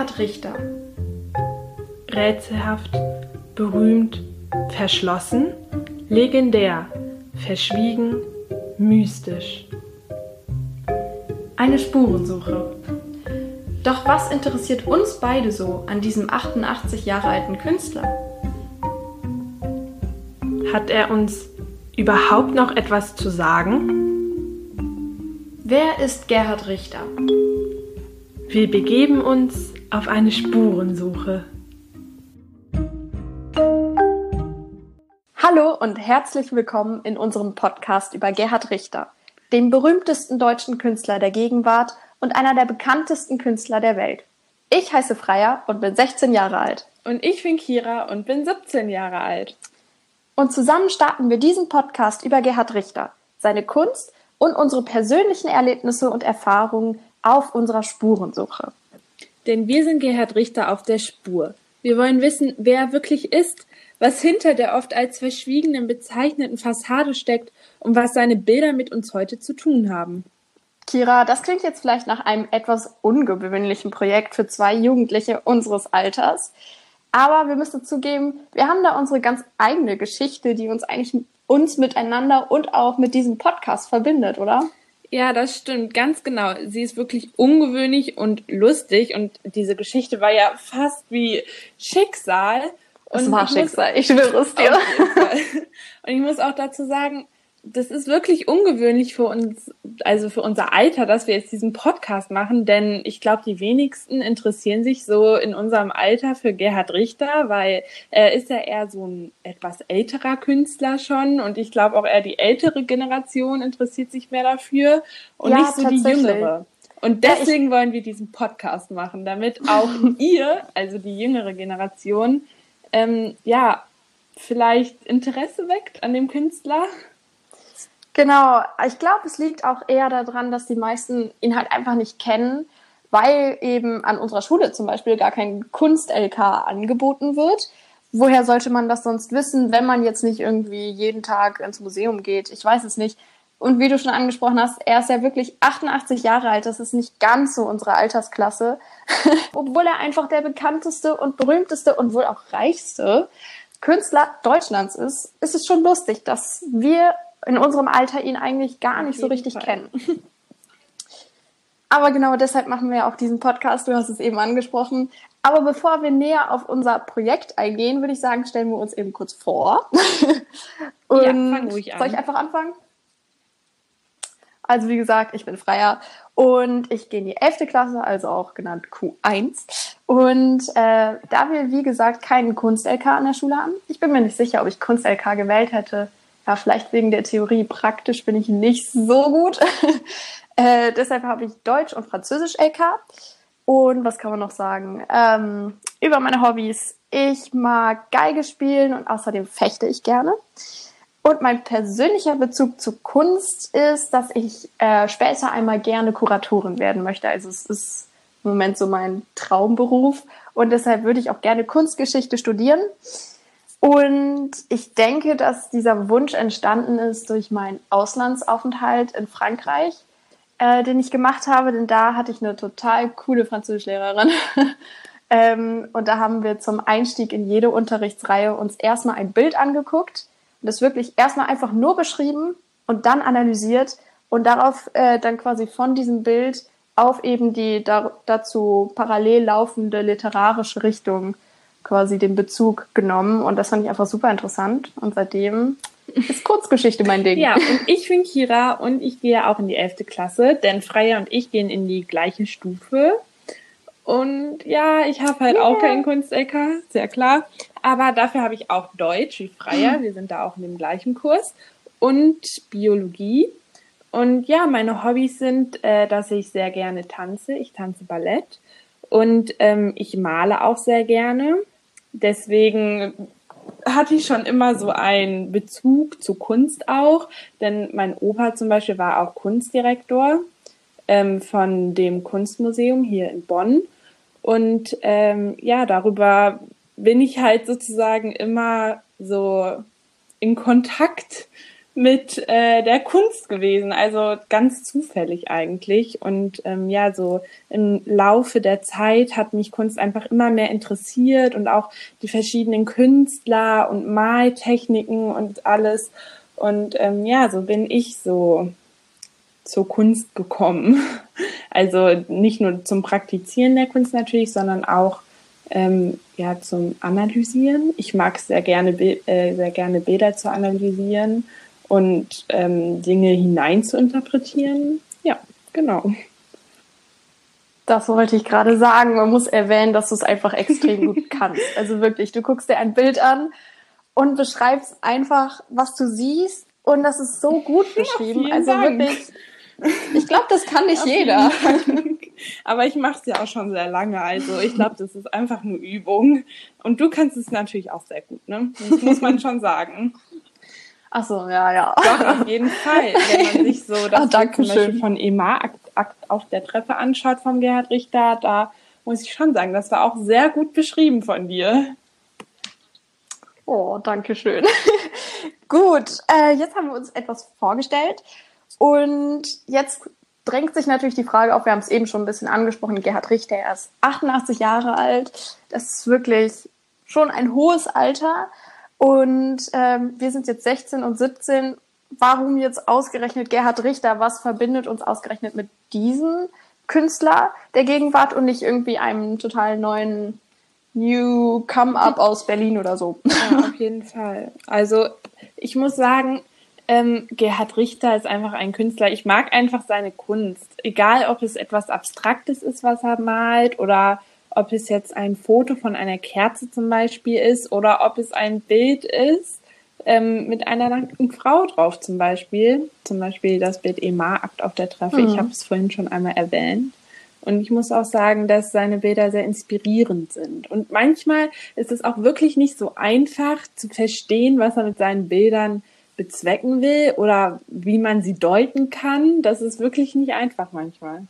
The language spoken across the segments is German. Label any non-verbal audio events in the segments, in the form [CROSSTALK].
Gerhard Richter. Rätselhaft, berühmt, verschlossen, legendär, verschwiegen, mystisch. Eine Spurensuche. Doch was interessiert uns beide so an diesem 88 Jahre alten Künstler? Hat er uns überhaupt noch etwas zu sagen? Wer ist Gerhard Richter? Wir begeben uns auf eine Spurensuche. Hallo und herzlich willkommen in unserem Podcast über Gerhard Richter, dem berühmtesten deutschen Künstler der Gegenwart und einer der bekanntesten Künstler der Welt. Ich heiße Freya und bin 16 Jahre alt. Und ich bin Kira und bin 17 Jahre alt. Und zusammen starten wir diesen Podcast über Gerhard Richter, seine Kunst und unsere persönlichen Erlebnisse und Erfahrungen auf unserer Spurensuche. Denn wir sind Gerhard Richter auf der Spur. Wir wollen wissen, wer er wirklich ist, was hinter der oft als verschwiegenen bezeichneten Fassade steckt und was seine Bilder mit uns heute zu tun haben. Kira, das klingt jetzt vielleicht nach einem etwas ungewöhnlichen Projekt für zwei Jugendliche unseres Alters. Aber wir müssen zugeben, wir haben da unsere ganz eigene Geschichte, die uns eigentlich uns miteinander und auch mit diesem Podcast verbindet, oder? Ja, das stimmt, ganz genau. Sie ist wirklich ungewöhnlich und lustig und diese Geschichte war ja fast wie Schicksal. Und es war ich Schicksal, ich schwöre es dir. Und ich muss auch dazu sagen, das ist wirklich ungewöhnlich für uns, also für unser Alter, dass wir jetzt diesen Podcast machen, denn ich glaube, die wenigsten interessieren sich so in unserem Alter für Gerhard Richter, weil er ist ja eher so ein etwas älterer Künstler schon und ich glaube auch eher die ältere Generation interessiert sich mehr dafür und ja, nicht so die jüngere. Und deswegen ja, wollen wir diesen Podcast machen, damit auch [LAUGHS] ihr, also die jüngere Generation, ähm, ja, vielleicht Interesse weckt an dem Künstler Genau, ich glaube, es liegt auch eher daran, dass die meisten ihn halt einfach nicht kennen, weil eben an unserer Schule zum Beispiel gar kein Kunst-LK angeboten wird. Woher sollte man das sonst wissen, wenn man jetzt nicht irgendwie jeden Tag ins Museum geht? Ich weiß es nicht. Und wie du schon angesprochen hast, er ist ja wirklich 88 Jahre alt. Das ist nicht ganz so unsere Altersklasse. [LAUGHS] Obwohl er einfach der bekannteste und berühmteste und wohl auch reichste Künstler Deutschlands ist, ist es schon lustig, dass wir in unserem Alter ihn eigentlich gar nicht so richtig Fall. kennen. [LAUGHS] Aber genau deshalb machen wir auch diesen Podcast. Du hast es eben angesprochen. Aber bevor wir näher auf unser Projekt eingehen, würde ich sagen, stellen wir uns eben kurz vor. [LAUGHS] Und ja, fang ruhig an. Soll ich einfach anfangen? Also wie gesagt, ich bin Freier und ich gehe in die 11. Klasse, also auch genannt Q1. Und äh, da wir, wie gesagt, keinen Kunst-LK an der Schule haben, ich bin mir nicht sicher, ob ich Kunst-LK gewählt hätte, ja, vielleicht wegen der Theorie, praktisch bin ich nicht so gut. [LAUGHS] äh, deshalb habe ich Deutsch und Französisch LK. Und was kann man noch sagen? Ähm, über meine Hobbys. Ich mag Geige spielen und außerdem fechte ich gerne. Und mein persönlicher Bezug zu Kunst ist, dass ich äh, später einmal gerne Kuratorin werden möchte. Also es ist im Moment so mein Traumberuf. Und deshalb würde ich auch gerne Kunstgeschichte studieren. Und ich denke, dass dieser Wunsch entstanden ist durch meinen Auslandsaufenthalt in Frankreich, äh, den ich gemacht habe, denn da hatte ich eine total coole Französischlehrerin. [LAUGHS] ähm, und da haben wir zum Einstieg in jede Unterrichtsreihe uns erstmal ein Bild angeguckt und das wirklich erstmal einfach nur beschrieben und dann analysiert und darauf äh, dann quasi von diesem Bild auf eben die da, dazu parallel laufende literarische Richtung quasi den Bezug genommen und das fand ich einfach super interessant und seitdem ist Kurzgeschichte mein Ding. [LAUGHS] Ja, und ich bin Kira und ich gehe auch in die 11. Klasse, denn Freya und ich gehen in die gleiche Stufe. Und ja, ich habe halt yeah. auch keinen Kunst-LK, sehr klar. Aber dafür habe ich auch Deutsch wie Freya. Wir sind da auch in dem gleichen Kurs. Und Biologie. Und ja, meine Hobbys sind, äh, dass ich sehr gerne tanze. Ich tanze Ballett. Und ähm, ich male auch sehr gerne. Deswegen hatte ich schon immer so einen Bezug zu Kunst auch, denn mein Opa zum Beispiel war auch Kunstdirektor ähm, von dem Kunstmuseum hier in Bonn. Und ähm, ja, darüber bin ich halt sozusagen immer so in Kontakt mit äh, der Kunst gewesen, also ganz zufällig eigentlich. Und ähm, ja, so im Laufe der Zeit hat mich Kunst einfach immer mehr interessiert und auch die verschiedenen Künstler und Maltechniken und alles. Und ähm, ja, so bin ich so zur Kunst gekommen. [LAUGHS] Also nicht nur zum Praktizieren der Kunst natürlich, sondern auch ähm, ja zum Analysieren. Ich mag sehr gerne äh, sehr gerne Bilder zu analysieren und ähm, Dinge hinein zu interpretieren. Ja, genau. Das wollte ich gerade sagen. Man muss erwähnen, dass du es einfach extrem gut [LAUGHS] kannst. Also wirklich, du guckst dir ein Bild an und beschreibst einfach, was du siehst. Und das ist so gut [LAUGHS] beschrieben. Ja, also Dank. wirklich. Ich glaube, das kann nicht [LAUGHS] jeder. Aber ich mache es ja auch schon sehr lange. Also ich glaube, das ist einfach nur Übung. Und du kannst es natürlich auch sehr gut, ne? Das muss man schon sagen. Ach so, ja, ja. Doch, auf jeden Fall. Wenn man [LAUGHS] sich so das oh, zum Beispiel von Emma auf der Treppe anschaut vom Gerhard Richter, da muss ich schon sagen, das war auch sehr gut beschrieben von dir. Oh, danke schön. [LAUGHS] gut, äh, jetzt haben wir uns etwas vorgestellt und jetzt drängt sich natürlich die Frage auf, wir haben es eben schon ein bisschen angesprochen, Gerhard Richter, er ist 88 Jahre alt, das ist wirklich schon ein hohes Alter und ähm, wir sind jetzt 16 und 17. Warum jetzt ausgerechnet Gerhard Richter? Was verbindet uns ausgerechnet mit diesem Künstler der Gegenwart und nicht irgendwie einem total neuen New Come-Up aus Berlin oder so? Ja, auf jeden Fall. Also ich muss sagen, ähm, Gerhard Richter ist einfach ein Künstler. Ich mag einfach seine Kunst. Egal, ob es etwas Abstraktes ist, was er malt oder ob es jetzt ein Foto von einer Kerze zum Beispiel ist oder ob es ein Bild ist ähm, mit einer nackten Frau drauf zum Beispiel. Zum Beispiel das Bild Emma-Akt auf der Treffe. Mhm. Ich habe es vorhin schon einmal erwähnt. Und ich muss auch sagen, dass seine Bilder sehr inspirierend sind. Und manchmal ist es auch wirklich nicht so einfach zu verstehen, was er mit seinen Bildern bezwecken will oder wie man sie deuten kann. Das ist wirklich nicht einfach manchmal.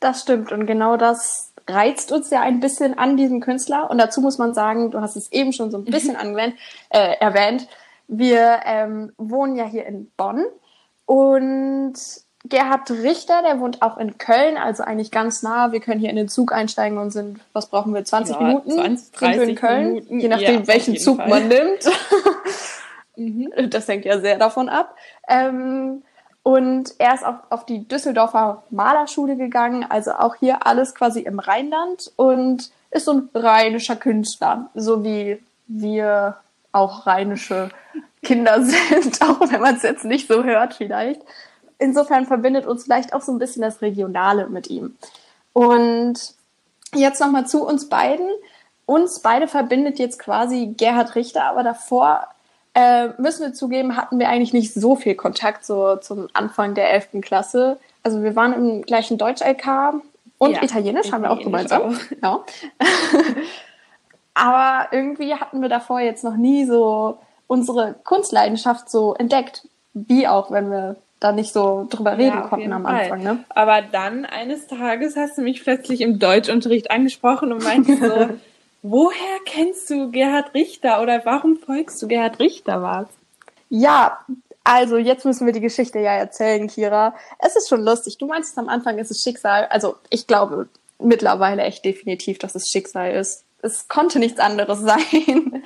Das stimmt. Und genau das reizt uns ja ein bisschen an diesem Künstler. Und dazu muss man sagen, du hast es eben schon so ein bisschen mhm. angewendet, äh, erwähnt. Wir ähm, wohnen ja hier in Bonn und Gerhard Richter, der wohnt auch in Köln, also eigentlich ganz nah. Wir können hier in den Zug einsteigen und sind, was brauchen wir, 20 ja, Minuten? 20, 30 sind wir in Köln, Minuten. je nachdem, ja, welchen Zug Fall. man nimmt. [LAUGHS] mhm. Das hängt ja sehr davon ab. Ähm, und er ist auch auf die Düsseldorfer Malerschule gegangen, also auch hier alles quasi im Rheinland und ist so ein rheinischer Künstler, so wie wir auch rheinische Kinder [LAUGHS] sind, auch wenn man es jetzt nicht so hört vielleicht. Insofern verbindet uns vielleicht auch so ein bisschen das Regionale mit ihm. Und jetzt nochmal zu uns beiden. Uns beide verbindet jetzt quasi Gerhard Richter, aber davor äh, müssen wir zugeben, hatten wir eigentlich nicht so viel Kontakt so zum Anfang der 11. Klasse. Also wir waren im gleichen Deutsch-LK und ja, Italienisch haben wir auch gemeinsam. [LAUGHS] Ja. Aber irgendwie hatten wir davor jetzt noch nie so unsere Kunstleidenschaft so entdeckt. Wie auch, wenn wir da nicht so drüber reden ja, konnten am Anfang. Ne? Aber dann eines Tages hast du mich plötzlich im Deutschunterricht angesprochen und meinte so, [LAUGHS] Woher kennst du Gerhard Richter oder warum folgst du Gerhard Richter was? Ja, also jetzt müssen wir die Geschichte ja erzählen, Kira. Es ist schon lustig. Du meinst am Anfang, es ist Schicksal. Also ich glaube mittlerweile echt definitiv, dass es Schicksal ist. Es konnte nichts anderes [LAUGHS] sein.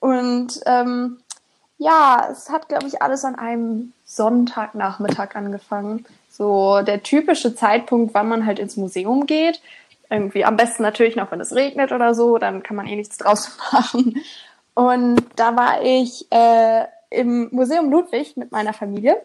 Und ähm, ja, es hat, glaube ich, alles an einem Sonntagnachmittag angefangen. So der typische Zeitpunkt, wann man halt ins Museum geht irgendwie am besten natürlich noch, wenn es regnet oder so, dann kann man eh nichts draußen [LAUGHS] machen. Und da war ich äh, im Museum Ludwig mit meiner Familie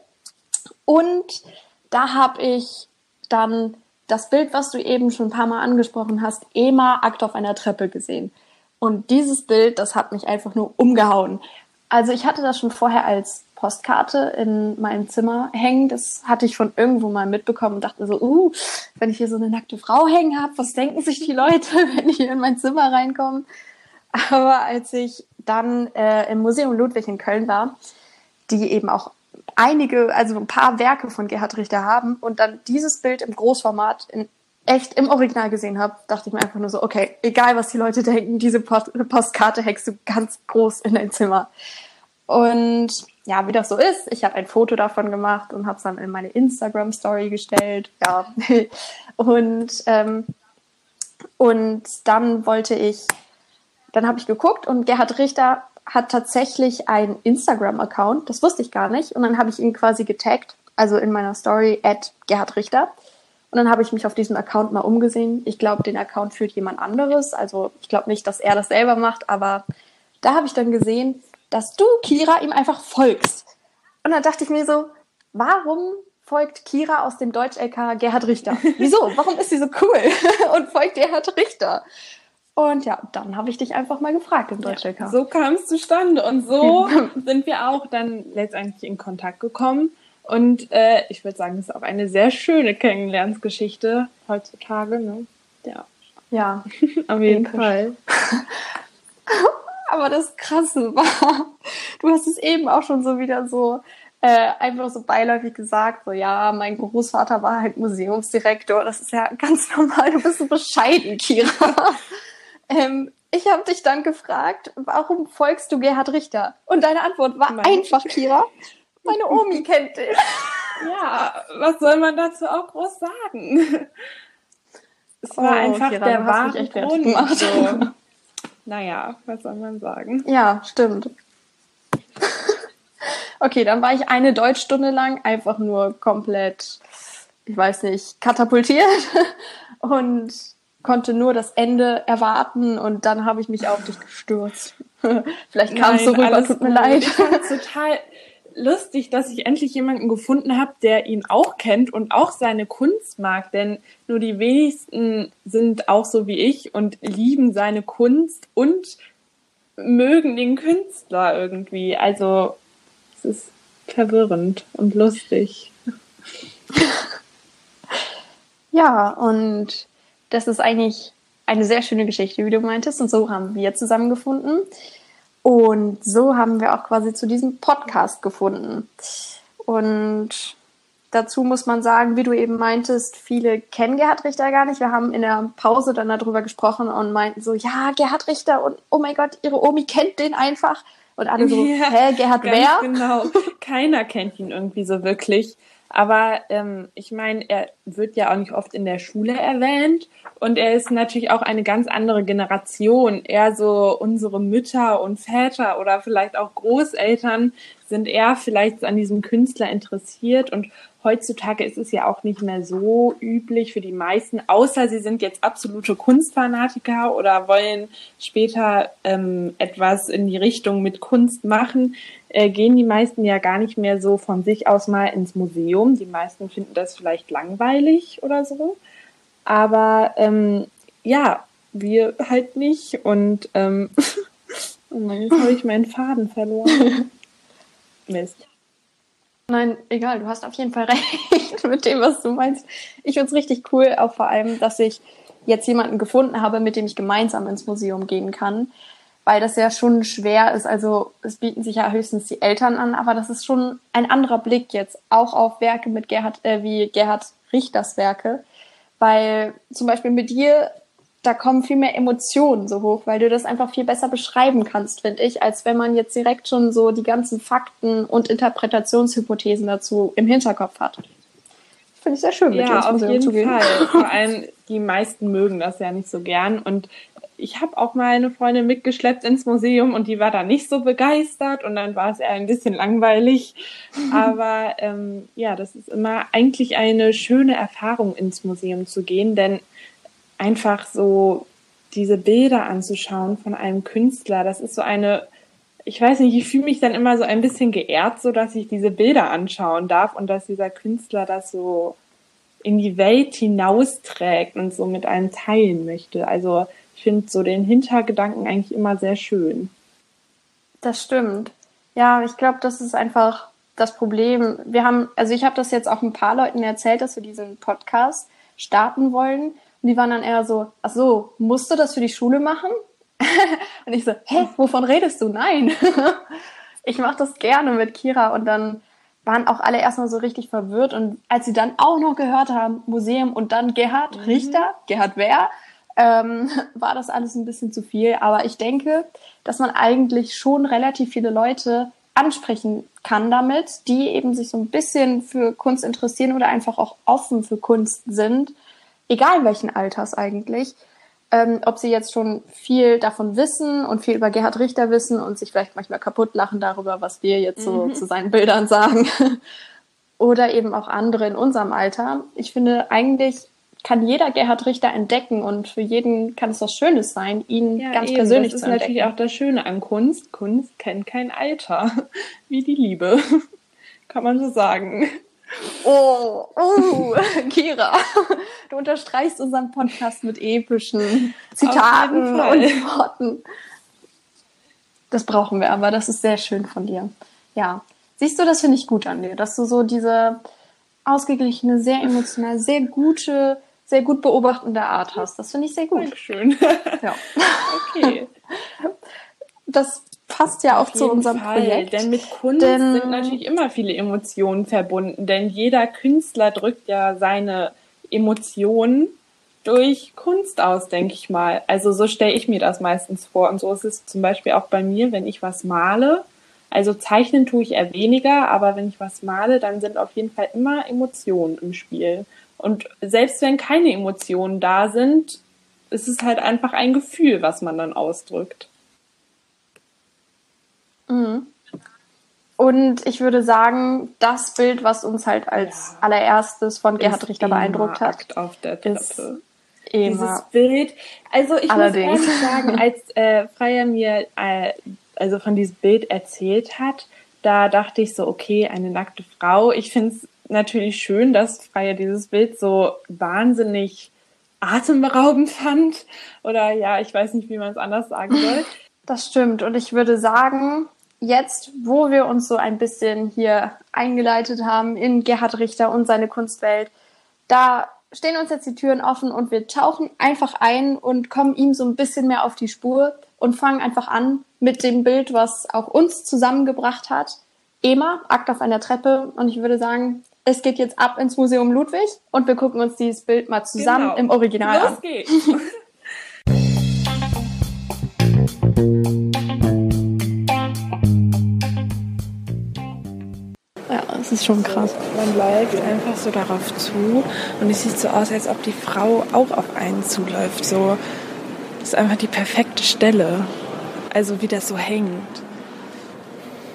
und da habe ich dann das Bild, was du eben schon ein paar Mal angesprochen hast, Ema Akt auf einer Treppe gesehen. Und dieses Bild, das hat mich einfach nur umgehauen. Also ich hatte das schon vorher als Postkarte in meinem Zimmer hängen. Das hatte ich von irgendwo mal mitbekommen und dachte so, uh, wenn ich hier so eine nackte Frau hängen habe, was denken sich die Leute, [LAUGHS] wenn ich hier in mein Zimmer reinkomme? Aber als ich dann äh, im Museum Ludwig in Köln war, die eben auch einige, also ein paar Werke von Gerhard Richter haben und dann dieses Bild im Großformat in echt im Original gesehen habe, dachte ich mir einfach nur so, okay, egal was die Leute denken, diese Post Postkarte hängst du ganz groß in dein Zimmer. Und ja, wie das so ist, ich habe ein Foto davon gemacht und habe es dann in meine Instagram-Story gestellt. Ja. [LAUGHS] Und, ähm, und dann wollte ich, dann habe ich geguckt und Gerhard Richter hat tatsächlich einen Instagram-Account. Das wusste ich gar nicht. Und dann habe ich ihn quasi getaggt, also in meiner Story at Gerhard Richter. Und dann habe ich mich auf diesem Account mal umgesehen. Ich glaube, den Account führt jemand anderes. Also ich glaube nicht, dass er das selber macht, aber da habe ich dann gesehen, dass du, Kira, ihm einfach folgst. Und dann dachte ich mir so, warum folgt Kira aus dem Deutsch-LK Gerhard Richter? [LAUGHS] Wieso? Warum ist sie so cool [LAUGHS] und folgt Gerhard Richter? Und ja, dann habe ich dich einfach mal gefragt im Deutsch-LK. Ja, so kam es zustande und so [LAUGHS] sind wir auch dann letztendlich in Kontakt gekommen. Und äh, ich würde sagen, das ist auch eine sehr schöne Kennenlernsgeschichte heutzutage. Ne? Ja. Ja, auf jeden. Fall. Aber das Krasse war, [LAUGHS] du hast es eben auch schon so wieder so äh, einfach so beiläufig gesagt, so ja, mein Großvater war halt Museumsdirektor. Das ist ja ganz [LAUGHS] normal. Du bist so bescheiden, Kira. [LAUGHS] ähm, ich habe dich dann gefragt, warum folgst du Gerhard Richter? Und deine Antwort war mein einfach, Kira. Meine Omi kennt dich. Ja, was soll man dazu auch groß sagen? Es war oh, einfach Kira, der wahre Grund. So. Naja, was soll man sagen? Ja, stimmt. [LAUGHS] okay, dann war ich eine Deutschstunde lang einfach nur komplett, ich weiß nicht, katapultiert [LAUGHS] und konnte nur das Ende erwarten und dann habe ich mich auf dich gestürzt. [LAUGHS] Vielleicht kam es so rüber, tut mir leid. Ich total lustig, dass ich endlich jemanden gefunden habe, der ihn auch kennt und auch seine Kunst mag. Denn nur die wenigsten sind auch so wie ich und lieben seine Kunst und mögen den Künstler irgendwie. Also es ist verwirrend und lustig. [LAUGHS] Ja, und das ist eigentlich eine sehr schöne Geschichte, wie du meintest. Und so haben wir zusammengefunden. Und so haben wir auch quasi zu diesem Podcast gefunden. Und dazu muss man sagen, wie du eben meintest, viele kennen Gerhard Richter gar nicht. Wir haben in der Pause dann darüber gesprochen und meinten so, ja, Gerhard Richter und oh mein Gott, ihre Omi kennt den einfach. Und alle so, ja, hä, Gerhard wer? Genau, keiner kennt ihn irgendwie so wirklich. Aber ähm, ich meine, er wird ja auch nicht oft in der Schule erwähnt und er ist natürlich auch eine ganz andere Generation. Eher so unsere Mütter und Väter oder vielleicht auch Großeltern sind eher vielleicht an diesem Künstler interessiert und heutzutage ist es ja auch nicht mehr so üblich für die meisten, außer sie sind jetzt absolute Kunstfanatiker oder wollen später ähm, etwas in die Richtung mit Kunst machen, äh, gehen die meisten ja gar nicht mehr so von sich aus mal ins Museum. Die meisten finden das vielleicht langweilig oder so. Aber ähm, ja, wir halt nicht. Und ähm, [LAUGHS] oh Mann, jetzt habe ich meinen Faden verloren. [LAUGHS] Mist. Nein, egal, du hast auf jeden Fall [LAUGHS] recht mit dem, was du meinst. Ich finde es richtig cool, auch vor allem, dass ich jetzt jemanden gefunden habe, mit dem ich gemeinsam ins Museum gehen kann, weil das ja schon schwer ist. Also es bieten sich ja höchstens die Eltern an, aber das ist schon ein anderer Blick jetzt auch auf Werke mit Gerhard, äh, wie Gerhard Richters Werke, weil zum Beispiel mit dir da kommen viel mehr Emotionen so hoch, weil du das einfach viel besser beschreiben kannst, finde ich, als wenn man jetzt direkt schon so die ganzen Fakten und Interpretationshypothesen dazu im Hinterkopf hat. Finde ich sehr schön, mit ja, ins Museum zu gehen. Fall. [LAUGHS] Vor allem die meisten mögen das ja nicht so gern und ich habe auch mal eine Freundin mitgeschleppt ins Museum und die war da nicht so begeistert und dann war es eher ein bisschen langweilig. Aber ähm, ja, das ist immer eigentlich eine schöne Erfahrung, ins Museum zu gehen, denn einfach so diese Bilder anzuschauen von einem Künstler, das ist so eine, ich weiß nicht, ich fühle mich dann immer so ein bisschen geehrt, so dass ich diese Bilder anschauen darf und dass dieser Künstler das so in die Welt hinausträgt und so mit einem teilen möchte. Also ich finde so den Hintergedanken eigentlich immer sehr schön. Das stimmt. Ja, ich glaube, das ist einfach das Problem. Wir haben, also ich habe das jetzt auch ein paar Leuten erzählt, dass wir diesen Podcast starten wollen. Und die waren dann eher so, ach so, musst du das für die Schule machen? [LAUGHS] und ich so, hä, wovon redest du? Nein. [LAUGHS] ich mache das gerne mit Kira und dann waren auch alle erstmal so richtig verwirrt und als sie dann auch noch gehört haben, Museum und dann Gerhard mhm. Richter, Gerhard wer, ähm, [LAUGHS] war das alles ein bisschen zu viel. Aber ich denke, dass man eigentlich schon relativ viele Leute ansprechen kann damit, die eben sich so ein bisschen für Kunst interessieren oder einfach auch offen für Kunst sind, egal welchen Alters eigentlich. Ähm, ob sie jetzt schon viel davon wissen und viel über Gerhard Richter wissen und sich vielleicht manchmal kaputt lachen darüber, was wir jetzt so mhm. zu seinen Bildern [LAUGHS] sagen. oder eben auch andere in unserem Alter. Ich finde, eigentlich kann jeder Gerhard Richter entdecken und für jeden kann es was Schönes sein, ihn ja, ganz eben. persönlich zu entdecken. Das ist natürlich auch das Schöne an Kunst. Kunst kennt kein Alter, [LAUGHS] wie die Liebe, [LAUGHS] kann man so sagen. Oh, oh, [LAUGHS] Kira, du unterstreichst unseren Podcast mit epischen Zitaten und Worten. Das brauchen wir aber, das ist sehr schön von dir. Ja, siehst du, das finde ich gut an dir, dass du so diese ausgeglichene, sehr emotional, sehr gute, sehr gut beobachtende Art hast. Das finde ich sehr gut. Dankeschön. Ja. [LAUGHS] okay. Das passt ja auch zu unserem Fall, Projekt. Denn mit Kunst denn, sind natürlich immer viele Emotionen verbunden, denn jeder Künstler drückt ja seine Emotionen durch Kunst aus, denke ich mal. Also so stelle ich mir das meistens vor. Und so ist es zum Beispiel auch bei mir, wenn ich was male. Also zeichnen tue ich eher weniger, aber wenn ich was male, dann sind auf jeden Fall immer Emotionen im Spiel. Und selbst wenn keine Emotionen da sind, ist es halt einfach ein Gefühl, was man dann ausdrückt. Mhm. Und ich würde sagen, das Bild, was uns halt als ja. allererstes von Gerhard Richter beeindruckt hat, auf der Treppe. Ist Dieses Bild. Also ich Allerdings. muss ehrlich sagen, [LAUGHS] als äh, Freier mir äh, also von diesem Bild erzählt hat, da dachte ich so, okay, eine nackte Frau. Ich finde es natürlich schön, dass Freier dieses Bild so wahnsinnig atemberaubend fand. Oder ja, ich weiß nicht, wie man es anders sagen soll. Das stimmt. Und ich würde sagen, jetzt, wo wir uns so ein bisschen hier eingeleitet haben in Gerhard Richter und seine Kunstwelt, da stehen uns jetzt die Türen offen und wir tauchen einfach ein und kommen ihm so ein bisschen mehr auf die Spur und fangen einfach an mit dem Bild, was auch uns zusammengebracht hat. Ema, Akt auf einer Treppe. Und ich würde sagen, es geht jetzt ab ins Museum Ludwig und wir gucken uns dieses Bild mal zusammen genau. im Original Los an. Geht's. [LAUGHS] Das ist schon krass. Man läuft einfach so darauf zu und es sieht so aus, als ob die Frau auch auf einen zuläuft. So, das ist einfach die perfekte Stelle. Also wie das so hängt.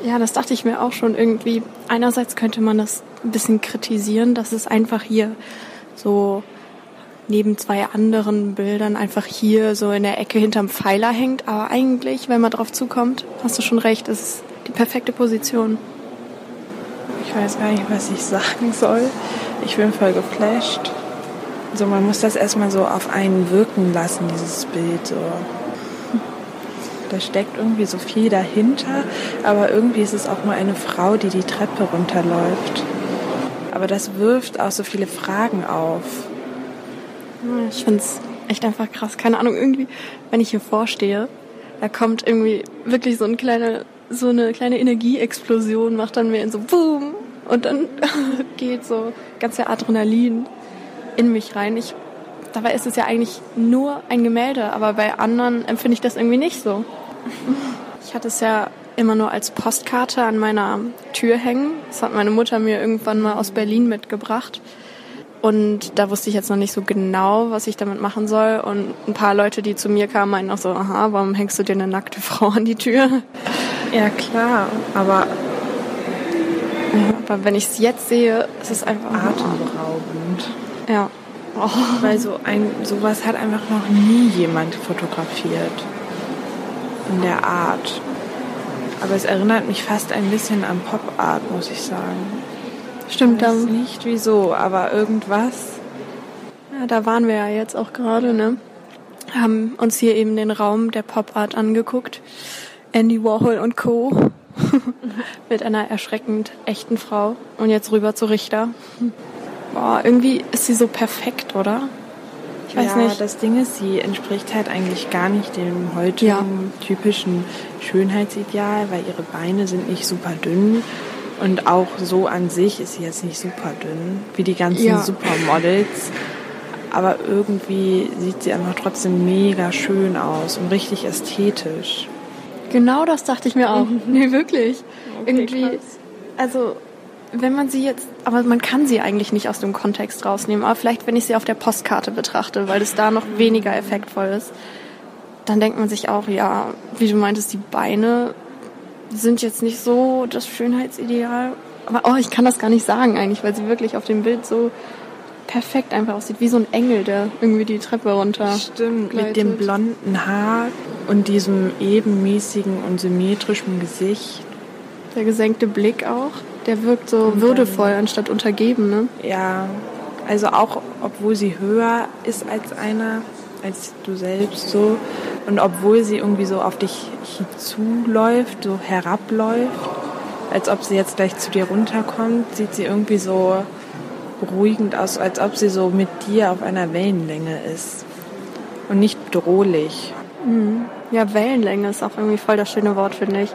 Ja, das dachte ich mir auch schon irgendwie. Einerseits könnte man das ein bisschen kritisieren, dass es einfach hier so neben zwei anderen Bildern einfach hier so in der Ecke hinterm Pfeiler hängt. Aber eigentlich, wenn man drauf zukommt, hast du schon recht, es ist die perfekte Position. Ich weiß gar nicht, was ich sagen soll. Ich bin voll geflasht. So, man muss das erstmal so auf einen wirken lassen, dieses Bild. So. Da steckt irgendwie so viel dahinter, aber irgendwie ist es auch nur eine Frau, die die Treppe runterläuft. Aber das wirft auch so viele Fragen auf. Ich finde es echt einfach krass. Keine Ahnung, irgendwie, wenn ich hier vorstehe, da kommt irgendwie wirklich so ein kleiner so eine kleine Energieexplosion macht dann in so Boom und dann [LAUGHS] geht so ganz der Adrenalin in mich rein. Ich, dabei ist es ja eigentlich nur ein Gemälde, aber bei anderen empfinde ich das irgendwie nicht so. Ich hatte es ja immer nur als Postkarte an meiner Tür hängen. Das hat meine Mutter mir irgendwann mal aus Berlin mitgebracht. Und da wusste ich jetzt noch nicht so genau, was ich damit machen soll. Und ein paar Leute, die zu mir kamen, meinten auch so, aha, warum hängst du dir eine nackte Frau an die Tür? Ja, klar, aber, aber wenn ich es jetzt sehe, ist es einfach atemberaubend. Ja. Oh. Weil so ein, sowas hat einfach noch nie jemand fotografiert. In der Art. Aber es erinnert mich fast ein bisschen an Pop Art, muss ich sagen. Stimmt, dann. nicht wieso, aber irgendwas. Ja, da waren wir ja jetzt auch gerade, ne? Haben uns hier eben den Raum der Pop Art angeguckt. Andy Warhol und Co. [LAUGHS] mit einer erschreckend echten Frau. Und jetzt rüber zu Richter. Boah, irgendwie ist sie so perfekt, oder? Ich weiß ja, nicht. Das Ding ist, sie entspricht halt eigentlich gar nicht dem heutigen ja. typischen Schönheitsideal, weil ihre Beine sind nicht super dünn. Und auch so an sich ist sie jetzt nicht super dünn, wie die ganzen ja. Supermodels. Aber irgendwie sieht sie einfach trotzdem mega schön aus und richtig ästhetisch. Genau das dachte ich mir auch. nee, wirklich. Okay, Irgendwie, krass. also wenn man sie jetzt, aber man kann sie eigentlich nicht aus dem Kontext rausnehmen. Aber vielleicht, wenn ich sie auf der Postkarte betrachte, weil es da noch weniger effektvoll ist, dann denkt man sich auch, ja, wie du meintest, die Beine sind jetzt nicht so das Schönheitsideal. Aber oh, ich kann das gar nicht sagen eigentlich, weil sie wirklich auf dem Bild so perfekt einfach aussieht, wie so ein Engel, der irgendwie die Treppe runter. Stimmt, mit gleitet. dem blonden Haar und diesem ebenmäßigen und symmetrischen Gesicht. Der gesenkte Blick auch, der wirkt so würdevoll anstatt untergeben, ne? Ja, also auch obwohl sie höher ist als einer, als du selbst so und obwohl sie irgendwie so auf dich zuläuft, so herabläuft, als ob sie jetzt gleich zu dir runterkommt, sieht sie irgendwie so beruhigend aus, als ob sie so mit dir auf einer Wellenlänge ist und nicht bedrohlich. Ja, Wellenlänge ist auch irgendwie voll das schöne Wort, finde ich.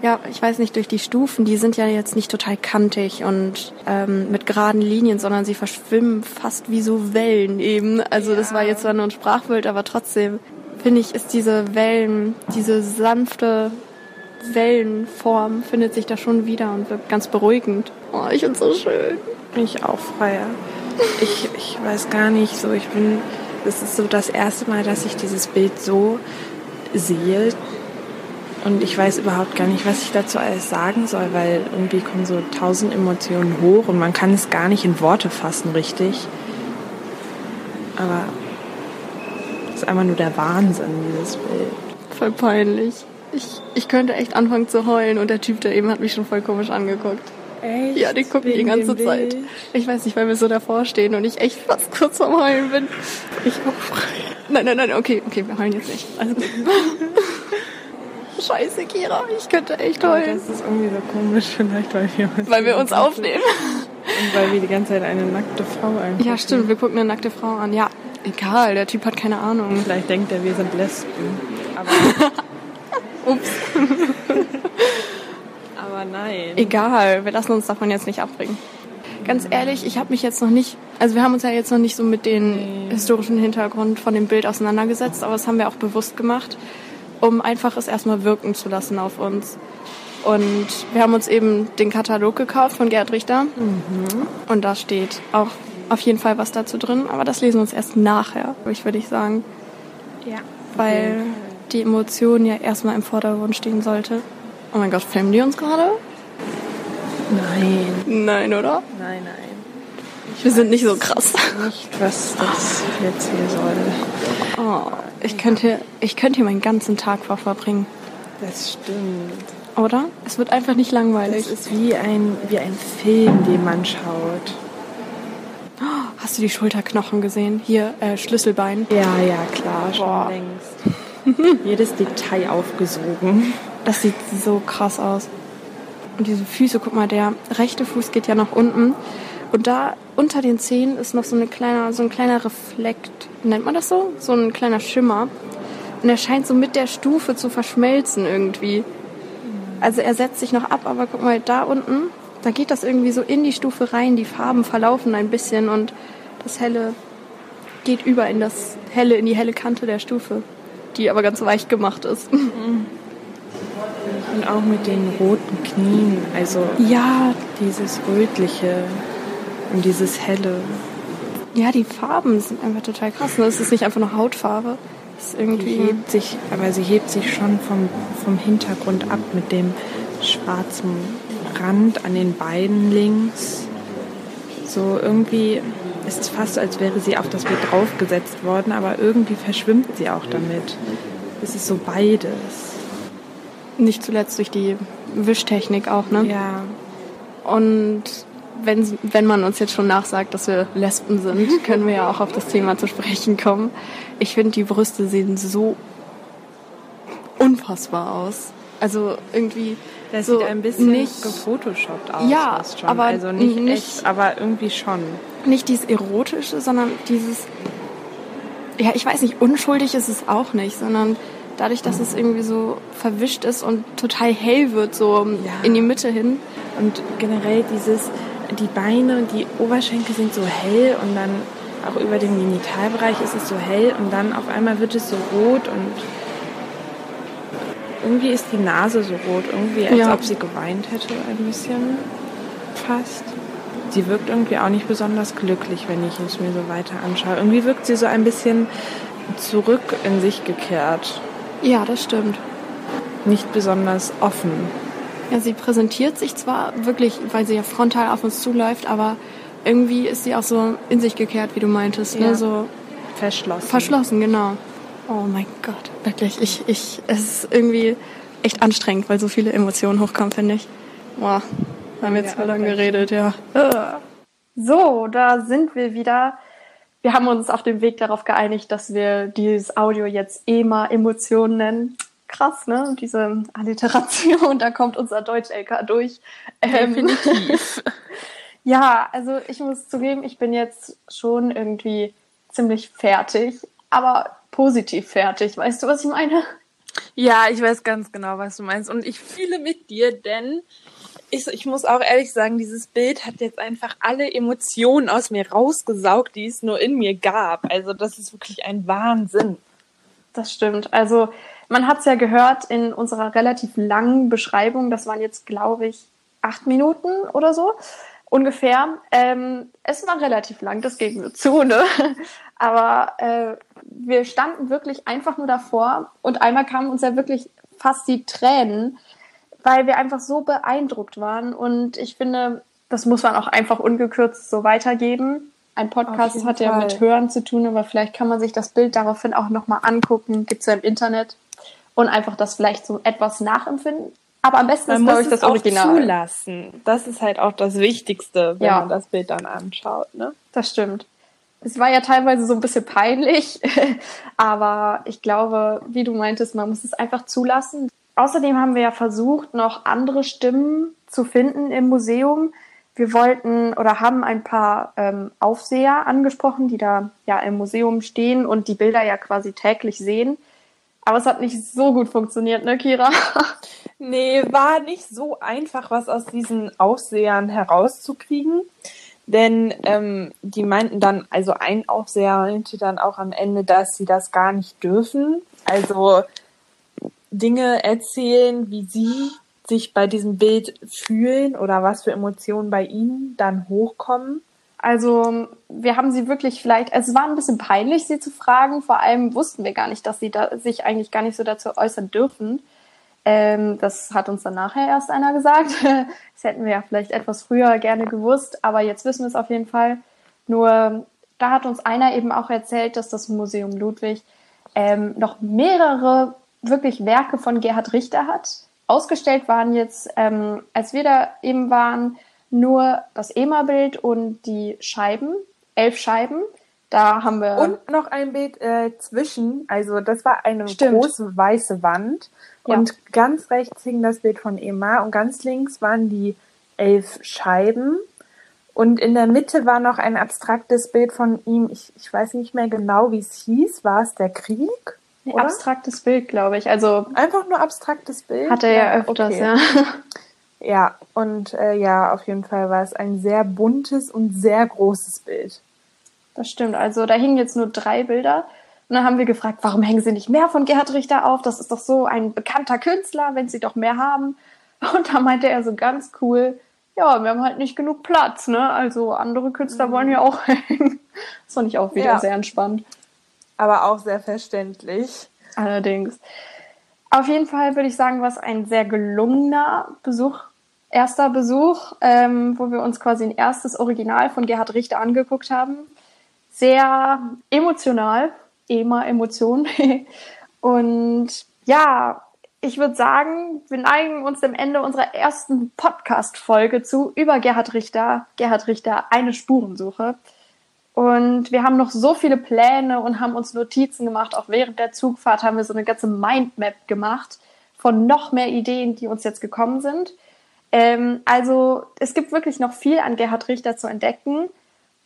Ja, ich weiß nicht, durch die Stufen, die sind ja jetzt nicht total kantig und ähm, mit geraden Linien, sondern sie verschwimmen fast wie so Wellen eben. Also das war jetzt zwar nur ein Sprachbild, aber trotzdem finde ich, ist diese Wellen, diese sanfte Wellenform findet sich da schon wieder und wirkt ganz beruhigend. Oh, ich finde so schön. Ich auch freier. Ich, ich weiß gar nicht so, ich bin, das ist so das erste Mal, dass ich dieses Bild so sehe und ich weiß überhaupt gar nicht, was ich dazu alles sagen soll, weil irgendwie kommen so tausend Emotionen hoch und man kann es gar nicht in Worte fassen, richtig. Aber es ist einfach nur der Wahnsinn, dieses Bild. Voll peinlich. Ich, ich könnte echt anfangen zu heulen und der Typ da eben hat mich schon voll komisch angeguckt. Echt? Ja, die gucken die ganze Zeit. Ich weiß nicht, weil wir so davor stehen und ich echt fast [LAUGHS] kurz vorm Heulen bin. Ich auch frei. Nein, nein, nein, okay, okay, wir heulen jetzt nicht. Also gut. [LAUGHS] Scheiße, Kira, ich könnte echt heulen. Das ist irgendwie so komisch, vielleicht, weil wir uns, Weil wir uns aufnehmen. und weil wir die ganze Zeit eine nackte Frau angucken. Ja, stimmt, wir gucken eine nackte Frau an. Ja, egal, der Typ hat keine Ahnung. Vielleicht denkt er, wir sind Lesben. Aber, [LAUGHS] Ups. Aber nein. Egal, wir lassen uns davon jetzt nicht abbringen. Ganz ehrlich, ich habe mich jetzt noch nicht, also wir haben uns ja jetzt noch nicht so mit dem historischen Hintergrund von dem Bild auseinandergesetzt, aber das haben wir auch bewusst gemacht, um einfach es erstmal wirken zu lassen auf uns. Und wir haben uns eben den Katalog gekauft von Gerd Richter. Und da steht auch auf jeden Fall was dazu drin, aber das lesen wir uns erst nachher, ich würde ich sagen, Ja. weil die Emotion ja erstmal im Vordergrund stehen sollte. Oh mein Gott, filmen die uns gerade? Nein. Nein, oder? Nein, nein. Wir sind nicht so krass. Nicht, was das jetzt hier soll. Oh, ich könnte, ich könnte hier meinen ganzen Tag vor verbringen, Das stimmt. oder? Es wird einfach nicht langweilig. Das ist wie ein, wie ein Film, den man schaut. Hast du die Schulterknochen gesehen? Hier, äh, Schlüsselbein. Ja, ja, klar, schon Boah. längst. Jedes Detail aufgesogen. Das sieht so krass aus. Und diese Füße, guck mal, der rechte Fuß geht ja nach unten. Und da unter den Zehen ist noch so, eine kleiner, so ein kleiner Reflekt. Nennt man das so? So ein kleiner Schimmer. Und er scheint so mit der Stufe zu verschmelzen irgendwie. Also er setzt sich noch ab, aber guck mal, da unten, da geht das irgendwie so in die Stufe rein. Die Farben verlaufen ein bisschen und das Helle geht über in das Helle, in die helle Kante der Stufe. Die aber ganz weich gemacht ist. Und auch mit den roten Knien. Also Ja, dieses rötliche und dieses helle. Ja, die Farben sind einfach total krass. ne? Es ist nicht einfach nur Hautfarbe. Es ist Die irgendwie. hebt sich, aber sie hebt sich schon vom, vom Hintergrund ab mit dem schwarzen Rand an den Beinen links. So irgendwie ist es fast, als wäre sie auf das Bild draufgesetzt worden, aber irgendwie verschwimmt sie auch damit. Es ist so beides. Nicht zuletzt durch die Wischtechnik auch, ne? Ja, Und wenn, wenn man uns jetzt schon nachsagt, dass wir Lesben sind, [LAUGHS] können wir ja auch auf das Thema zu sprechen kommen. Ich finde, die Brüste sehen so unfassbar aus. Also irgendwie. das so sieht ein bisschen nicht, gefotoshoppt aus. Ja, aber also nicht, nicht- echt, aber irgendwie schon. nicht dieses Erotische, sondern dieses. Ja, ich weiß nicht, unschuldig ist es auch nicht, sondern dadurch, dass es irgendwie so verwischt ist und total hell wird, so Ja. in die Mitte hin. Und generell dieses, die Beine und die Oberschenkel sind so hell und dann auch über dem Genitalbereich ist es so hell und dann auf einmal wird es so rot und irgendwie ist die Nase so rot, irgendwie als Ja. ob sie geweint hätte, ein bisschen fast. Sie wirkt irgendwie auch nicht besonders glücklich, wenn ich es mir so weiter anschaue. Irgendwie wirkt sie so ein bisschen zurück in sich gekehrt, Ja, das stimmt. nicht besonders offen. Ja, sie präsentiert sich zwar wirklich, weil sie ja frontal auf uns zuläuft, aber irgendwie ist sie auch so in sich gekehrt, wie du meintest, Ja. ne? So Verschlossen. verschlossen, genau. Oh mein Gott, wirklich. Ich, ich, es ist irgendwie echt anstrengend, weil so viele Emotionen hochkommen, finde ich. Boah, haben wir jetzt Ja, so lange geredet, ja. So, da sind wir wieder. Wir haben uns auf dem Weg darauf geeinigt, dass wir dieses Audio jetzt EMA Emotionen nennen. Krass, ne? Diese Alliteration, da kommt unser Deutsch-LK durch. Ähm, Definitiv. [LAUGHS] ja, also ich muss zugeben, ich bin jetzt schon irgendwie ziemlich fertig, aber positiv fertig. Weißt du, was ich meine? Ja, ich weiß ganz genau, was du meinst. Und ich fühle mit dir, denn ich, ich muss auch ehrlich sagen, dieses Bild hat jetzt einfach alle Emotionen aus mir rausgesaugt, die es nur in mir gab. Also das ist wirklich ein Wahnsinn. Das stimmt. Also man hat es ja gehört in unserer relativ langen Beschreibung. Das waren jetzt, glaube ich, acht Minuten oder so ungefähr. Ähm, es war relativ lang, das geben wir zu, ne? [LAUGHS] Aber äh, wir standen wirklich einfach nur davor und einmal kamen uns ja wirklich fast die Tränen, weil wir einfach so beeindruckt waren. Und ich finde, das muss man auch einfach ungekürzt so weitergeben. Ein Podcast hat ja Fall. mit Hören zu tun, aber vielleicht kann man sich das Bild daraufhin auch nochmal angucken. Gibt's ja im Internet. Und einfach das vielleicht so etwas nachempfinden. Aber am besten Man ist, glaube muss ich, es das auch Original. zulassen. Das ist halt auch das Wichtigste, wenn Ja. man das Bild dann anschaut. Ne? Das stimmt. Es war ja teilweise so ein bisschen peinlich, [LAUGHS] aber ich glaube, wie du meintest, man muss es einfach zulassen. Außerdem haben wir ja versucht, noch andere Stimmen zu finden im Museum. Wir wollten oder haben ein paar ähm, Aufseher angesprochen, die da ja im Museum stehen und die Bilder ja quasi täglich sehen. Aber es hat nicht so gut funktioniert, ne, Kira? [LAUGHS] Nee, war nicht so einfach, was aus diesen Aufsehern herauszukriegen. Denn ähm, die meinten dann, also ein Aufseher meinte dann auch am Ende, dass sie das gar nicht dürfen. Also Dinge erzählen, wie sie sich bei diesem Bild fühlen oder was für Emotionen bei ihnen dann hochkommen. Also wir haben sie wirklich vielleicht, es war ein bisschen peinlich, sie zu fragen. Vor allem wussten wir gar nicht, dass sie da, sich eigentlich gar nicht so dazu äußern dürfen. Ähm, das hat uns dann nachher erst einer gesagt. [LAUGHS] Das hätten wir ja vielleicht etwas früher gerne gewusst, aber jetzt wissen wir es auf jeden Fall. Nur da hat uns einer eben auch erzählt, dass das Museum Ludwig ähm, noch mehrere wirklich Werke von Gerhard Richter hat. Ausgestellt waren jetzt, ähm, als wir da eben waren, nur das EMA-Bild und die Scheiben, elf Scheiben. Da haben wir Und noch ein Bild äh, zwischen, also das war eine Stimmt. große weiße Wand Ja. und ganz rechts hing das Bild von Emma und ganz links waren die elf Scheiben und in der Mitte war noch ein abstraktes Bild von ihm. Ich, ich weiß nicht mehr genau, wie es hieß. War es der Krieg? Oder? abstraktes Bild, glaube ich. Also Einfach nur abstraktes Bild? hat er ja, öfters, okay. ja. [LAUGHS] Ja, und äh, ja, auf jeden Fall war es ein sehr buntes und sehr großes Bild. Das stimmt. Also da hingen jetzt nur drei Bilder. Und dann haben wir gefragt, warum hängen sie nicht mehr von Gerhard Richter auf? Das ist doch so ein bekannter Künstler, wenn sie doch mehr haben. [LAUGHS] Und da meinte er so ganz cool, ja, wir haben halt nicht genug Platz, ne? Also andere Künstler wollen ja auch [LAUGHS] hängen. Das fand ich auch wieder Ja. sehr entspannt. Aber auch sehr verständlich. Allerdings. Auf jeden Fall würde ich sagen, war es ein sehr gelungener Besuch, erster Besuch, ähm, wo wir uns quasi ein erstes Original von Gerhard Richter angeguckt haben. Sehr emotional, EMA Emotion. [LAUGHS] Und ja, ich würde sagen, wir neigen uns dem Ende unserer ersten Podcast-Folge zu über Gerhard Richter. Gerhard Richter, eine Spurensuche. Und wir haben noch so viele Pläne und haben uns Notizen gemacht. Auch während der Zugfahrt haben wir so eine ganze Mindmap gemacht von noch mehr Ideen, die uns jetzt gekommen sind. Ähm, also es gibt wirklich noch viel an Gerhard Richter zu entdecken.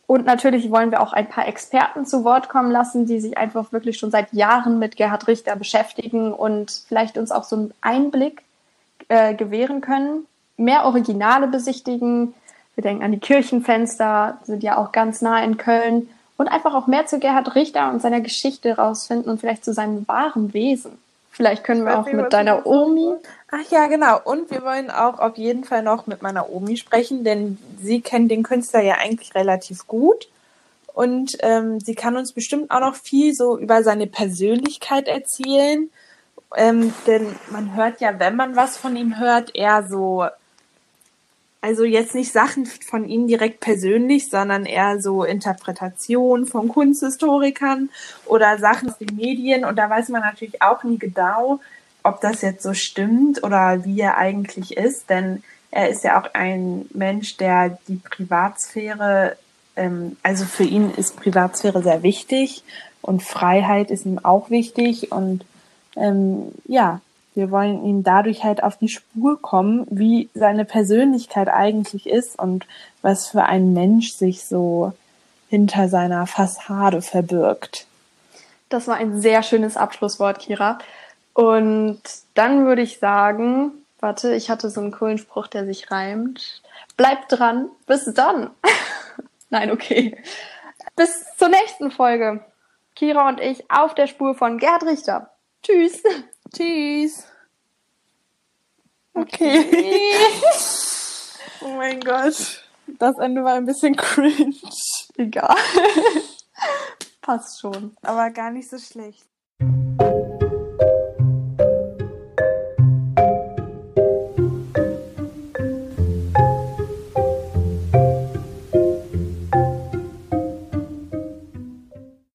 Und natürlich wollen wir auch ein paar Experten zu Wort kommen lassen, die sich einfach wirklich schon seit Jahren mit Gerhard Richter beschäftigen und vielleicht uns auch so einen Einblick äh, gewähren können. Mehr Originale besichtigen. Wir denken an die Kirchenfenster, sind ja auch ganz nah in Köln. Und einfach auch mehr zu Gerhard Richter und seiner Geschichte rausfinden und vielleicht zu seinem wahren Wesen. Vielleicht können wir auch mit deiner Omi. Ach ja, genau. Und wir wollen auch auf jeden Fall noch mit meiner Omi sprechen, denn sie kennt den Künstler ja eigentlich relativ gut. Und ähm, sie kann uns bestimmt auch noch viel so über seine Persönlichkeit erzählen. Ähm, denn man hört ja, wenn man was von ihm hört, eher so, also jetzt nicht Sachen von ihm direkt persönlich, sondern eher so Interpretationen von Kunsthistorikern oder Sachen aus den Medien. Und da weiß man natürlich auch nie genau, ob das jetzt so stimmt oder wie er eigentlich ist, denn er ist ja auch ein Mensch, der die Privatsphäre, ähm, also für ihn ist Privatsphäre sehr wichtig und Freiheit ist ihm auch wichtig und ähm, ja, wir wollen ihm dadurch halt auf die Spur kommen, wie seine Persönlichkeit eigentlich ist und was für ein Mensch sich so hinter seiner Fassade verbirgt. Das war ein sehr schönes Abschlusswort, Kira. Und dann würde ich sagen, warte, ich hatte so einen coolen Spruch, der sich reimt. Bleibt dran, bis dann. [LAUGHS] Nein, okay. Bis zur nächsten Folge. Kira und ich auf der Spur von Gerd Richter. Tschüss. Tschüss. Okay. [LAUGHS] oh mein Gott. Das Ende war ein bisschen [LAUGHS] cringe. Egal. [LAUGHS] Passt schon. Aber gar nicht so schlecht.